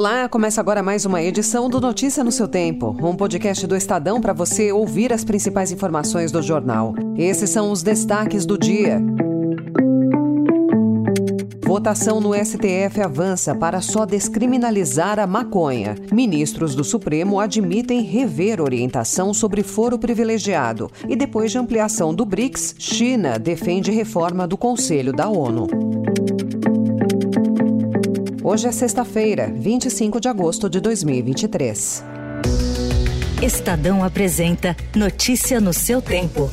Olá, começa agora mais uma edição do Notícia no seu Tempo, um podcast do Estadão para você ouvir as principais informações do jornal. Esses são os destaques do dia. Votação no STF avança para só descriminalizar a maconha. Ministros do Supremo admitem rever orientação sobre foro privilegiado. E depois de ampliação do BRICS, China defende reforma do Conselho da ONU. Hoje é sexta-feira, 25 de agosto de 2023. Estadão apresenta Notícia no seu tempo.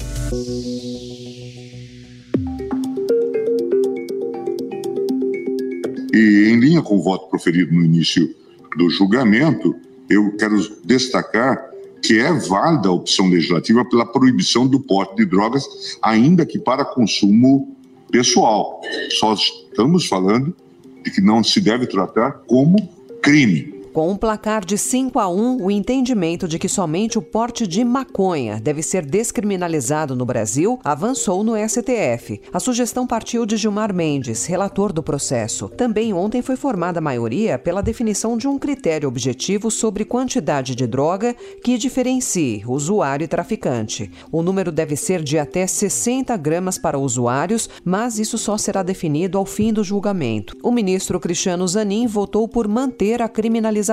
E em linha com o voto proferido no início do julgamento, eu quero destacar que é válida a opção legislativa pela proibição do porte de drogas, ainda que para consumo pessoal. Só estamos falando de que não se deve tratar como crime. Com um placar de 5 a 1, o entendimento de que somente o porte de maconha deve ser descriminalizado no Brasil avançou no STF. A sugestão partiu de Gilmar Mendes, relator do processo. Também ontem foi formada a maioria pela definição de um critério objetivo sobre quantidade de droga que diferencie usuário e traficante. O número deve ser de até 60 gramas para usuários, mas isso só será definido ao fim do julgamento. O ministro Cristiano Zanin votou por manter a criminalização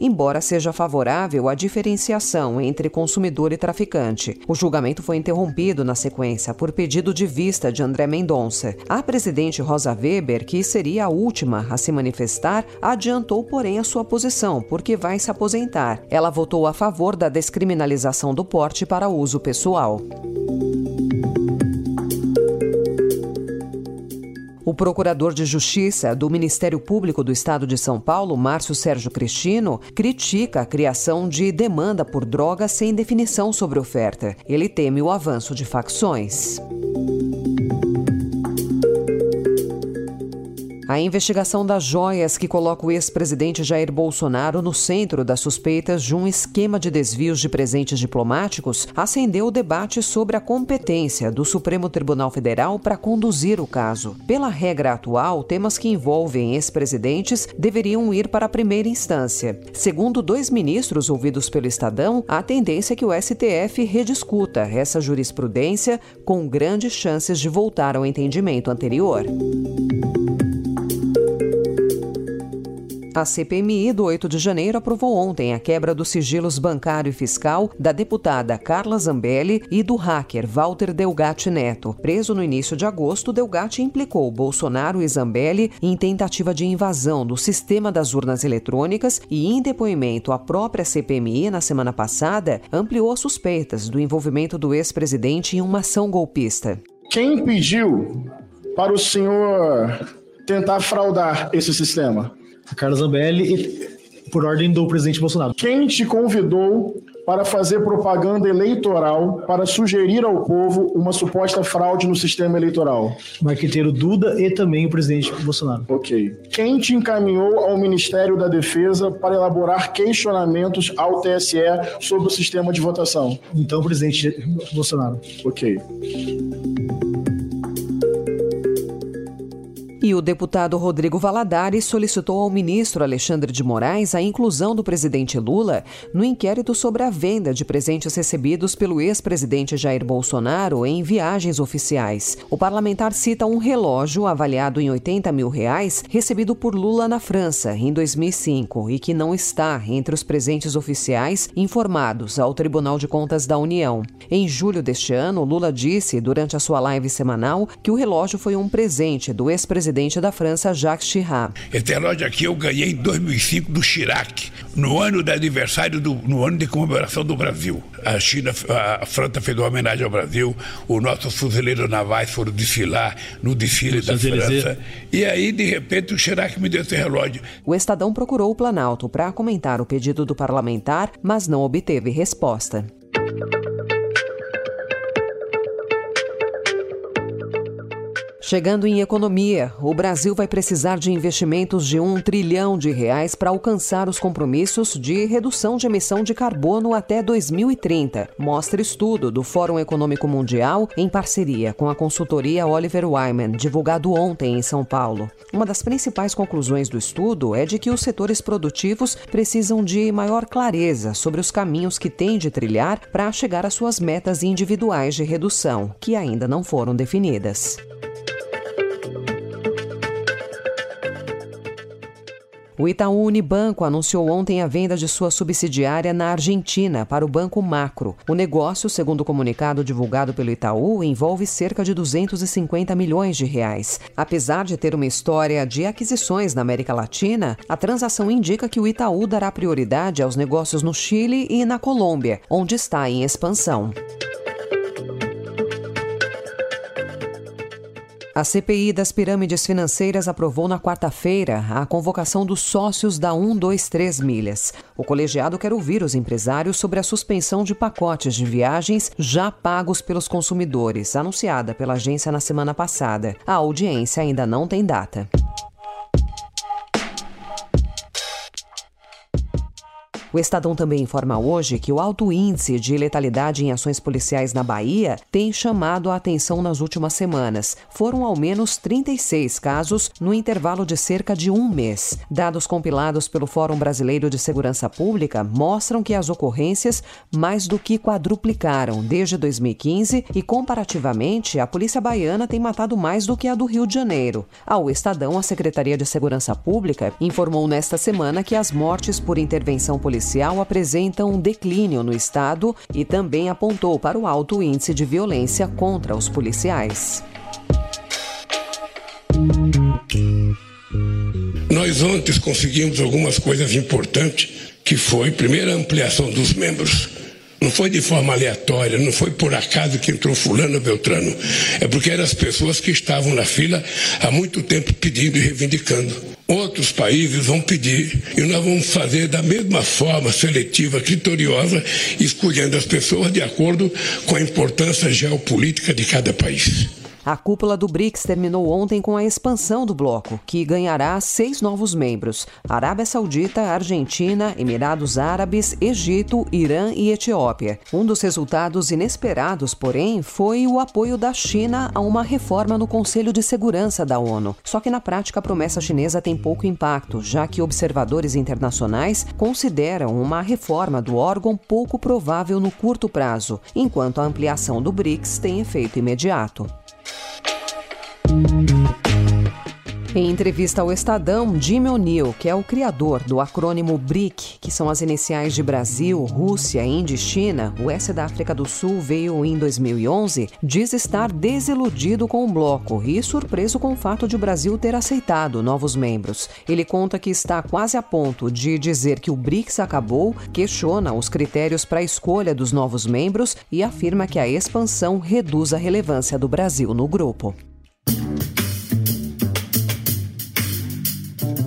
embora seja favorável à diferenciação entre consumidor e traficante. O julgamento foi interrompido na sequência por pedido de vista de André Mendonça. A presidente Rosa Weber, que seria a última a se manifestar, adiantou, porém, a sua posição, porque vai se aposentar. Ela votou a favor da descriminalização do porte para uso pessoal. O procurador de Justiça do Ministério Público do Estado de São Paulo, Márcio Sérgio Cristino, critica a criação de demanda por drogas sem definição sobre oferta. Ele teme o avanço de facções. A investigação das joias que coloca o ex-presidente Jair Bolsonaro no centro das suspeitas de um esquema de desvios de presentes diplomáticos acendeu o debate sobre a competência do Supremo Tribunal Federal para conduzir o caso. Pela regra atual, temas que envolvem ex-presidentes deveriam ir para a primeira instância. Segundo dois ministros ouvidos pelo Estadão, a tendência é que o STF rediscuta essa jurisprudência com grandes chances de voltar ao entendimento anterior. A CPMI do 8 de janeiro aprovou ontem a quebra dos sigilos bancário e fiscal da deputada Carla Zambelli e do hacker Walter Delgatti Neto. Preso no início de agosto, Delgatti implicou Bolsonaro e Zambelli em tentativa de invasão do sistema das urnas eletrônicas e, em depoimento à própria CPMI na semana passada, ampliou as suspeitas do envolvimento do ex-presidente em uma ação golpista. Quem pediu para o senhor tentar fraudar esse sistema? A Carla Zambelli, por ordem do presidente Bolsonaro. Quem te convidou para fazer propaganda eleitoral para sugerir ao povo uma suposta fraude no sistema eleitoral? Marqueteiro Duda e também o presidente Bolsonaro. Ok. Quem te encaminhou ao Ministério da Defesa para elaborar questionamentos ao TSE sobre o sistema de votação? Então, o presidente Bolsonaro. Ok. E o deputado Rodrigo Valadares solicitou ao ministro Alexandre de Moraes a inclusão do presidente Lula no inquérito sobre a venda de presentes recebidos pelo ex-presidente Jair Bolsonaro em viagens oficiais. O parlamentar cita um relógio avaliado em 80 mil reais recebido por Lula na França em 2005 e que não está entre os presentes oficiais informados ao Tribunal de Contas da União. Em julho deste ano, Lula disse, durante a sua live semanal, que o relógio foi um presente do ex-presidente presidente da França, Jacques Chirac. Esse relógio aqui eu ganhei em 2005 do Chirac, no ano do aniversário, do, no ano de comemoração do Brasil. A China, a França fez uma homenagem ao Brasil, os nossos fuzileiros navais foram desfilar no desfile da França. E aí, de repente, o Chirac me deu esse relógio. O Estadão procurou o Planalto para comentar o pedido do parlamentar, mas não obteve resposta. Chegando em economia, o Brasil vai precisar de investimentos de um trilhão de reais para alcançar os compromissos de redução de emissão de carbono até 2030, mostra estudo do Fórum Econômico Mundial em parceria com a consultoria Oliver Wyman, divulgado ontem em São Paulo. Uma das principais conclusões do estudo é de que os setores produtivos precisam de maior clareza sobre os caminhos que têm de trilhar para chegar às suas metas individuais de redução, que ainda não foram definidas. O Itaú Unibanco anunciou ontem a venda de sua subsidiária na Argentina para o Banco Macro. O negócio, segundo o comunicado divulgado pelo Itaú, envolve cerca de 250 milhões de reais. Apesar de ter uma história de aquisições na América Latina, a transação indica que o Itaú dará prioridade aos negócios no Chile e na Colômbia, onde está em expansão. A CPI das pirâmides financeiras aprovou na quarta-feira a convocação dos sócios da 123 Milhas. O colegiado quer ouvir os empresários sobre a suspensão de pacotes de viagens já pagos pelos consumidores, anunciada pela agência na semana passada. A audiência ainda não tem data. O Estadão também informa hoje que o alto índice de letalidade em ações policiais na Bahia tem chamado a atenção nas últimas semanas. Foram ao menos 36 casos no intervalo de cerca de um mês. Dados compilados pelo Fórum Brasileiro de Segurança Pública mostram que as ocorrências mais do que quadruplicaram desde 2015 e, comparativamente, a Polícia Baiana tem matado mais do que a do Rio de Janeiro. Ao Estadão, a Secretaria de Segurança Pública informou nesta semana que as mortes por intervenção policial policial apresentam um declínio no estado e também apontou para o alto índice de violência contra os policiais. Nós ontem conseguimos algumas coisas importantes, que foi, primeiro, a ampliação dos membros. Não foi de forma aleatória, não foi por acaso que entrou fulano Beltrano. É porque eram as pessoas que estavam na fila há muito tempo pedindo e reivindicando. Outros países vão pedir e nós vamos fazer da mesma forma seletiva, criteriosa, escolhendo as pessoas de acordo com a importância geopolítica de cada país. A cúpula do BRICS terminou ontem com a expansão do bloco, que ganhará seis novos membros: Arábia Saudita, Argentina, Emirados Árabes, Egito, Irã e Etiópia. Um dos resultados inesperados, porém, foi o apoio da China a uma reforma no Conselho de Segurança da ONU. Só que na prática a promessa chinesa tem pouco impacto, já que observadores internacionais consideram uma reforma do órgão pouco provável no curto prazo, enquanto a ampliação do BRICS tem efeito imediato. Em entrevista ao Estadão, Jimmy O'Neill, que é o criador do acrônimo BRIC, que são as iniciais de Brasil, Rússia, Índia e China, o S da África do Sul veio em 2011, diz estar desiludido com o bloco e surpreso com o fato de o Brasil ter aceitado novos membros. Ele conta que está quase a ponto de dizer que o BRICS acabou, questiona os critérios para a escolha dos novos membros e afirma que a expansão reduz a relevância do Brasil no grupo.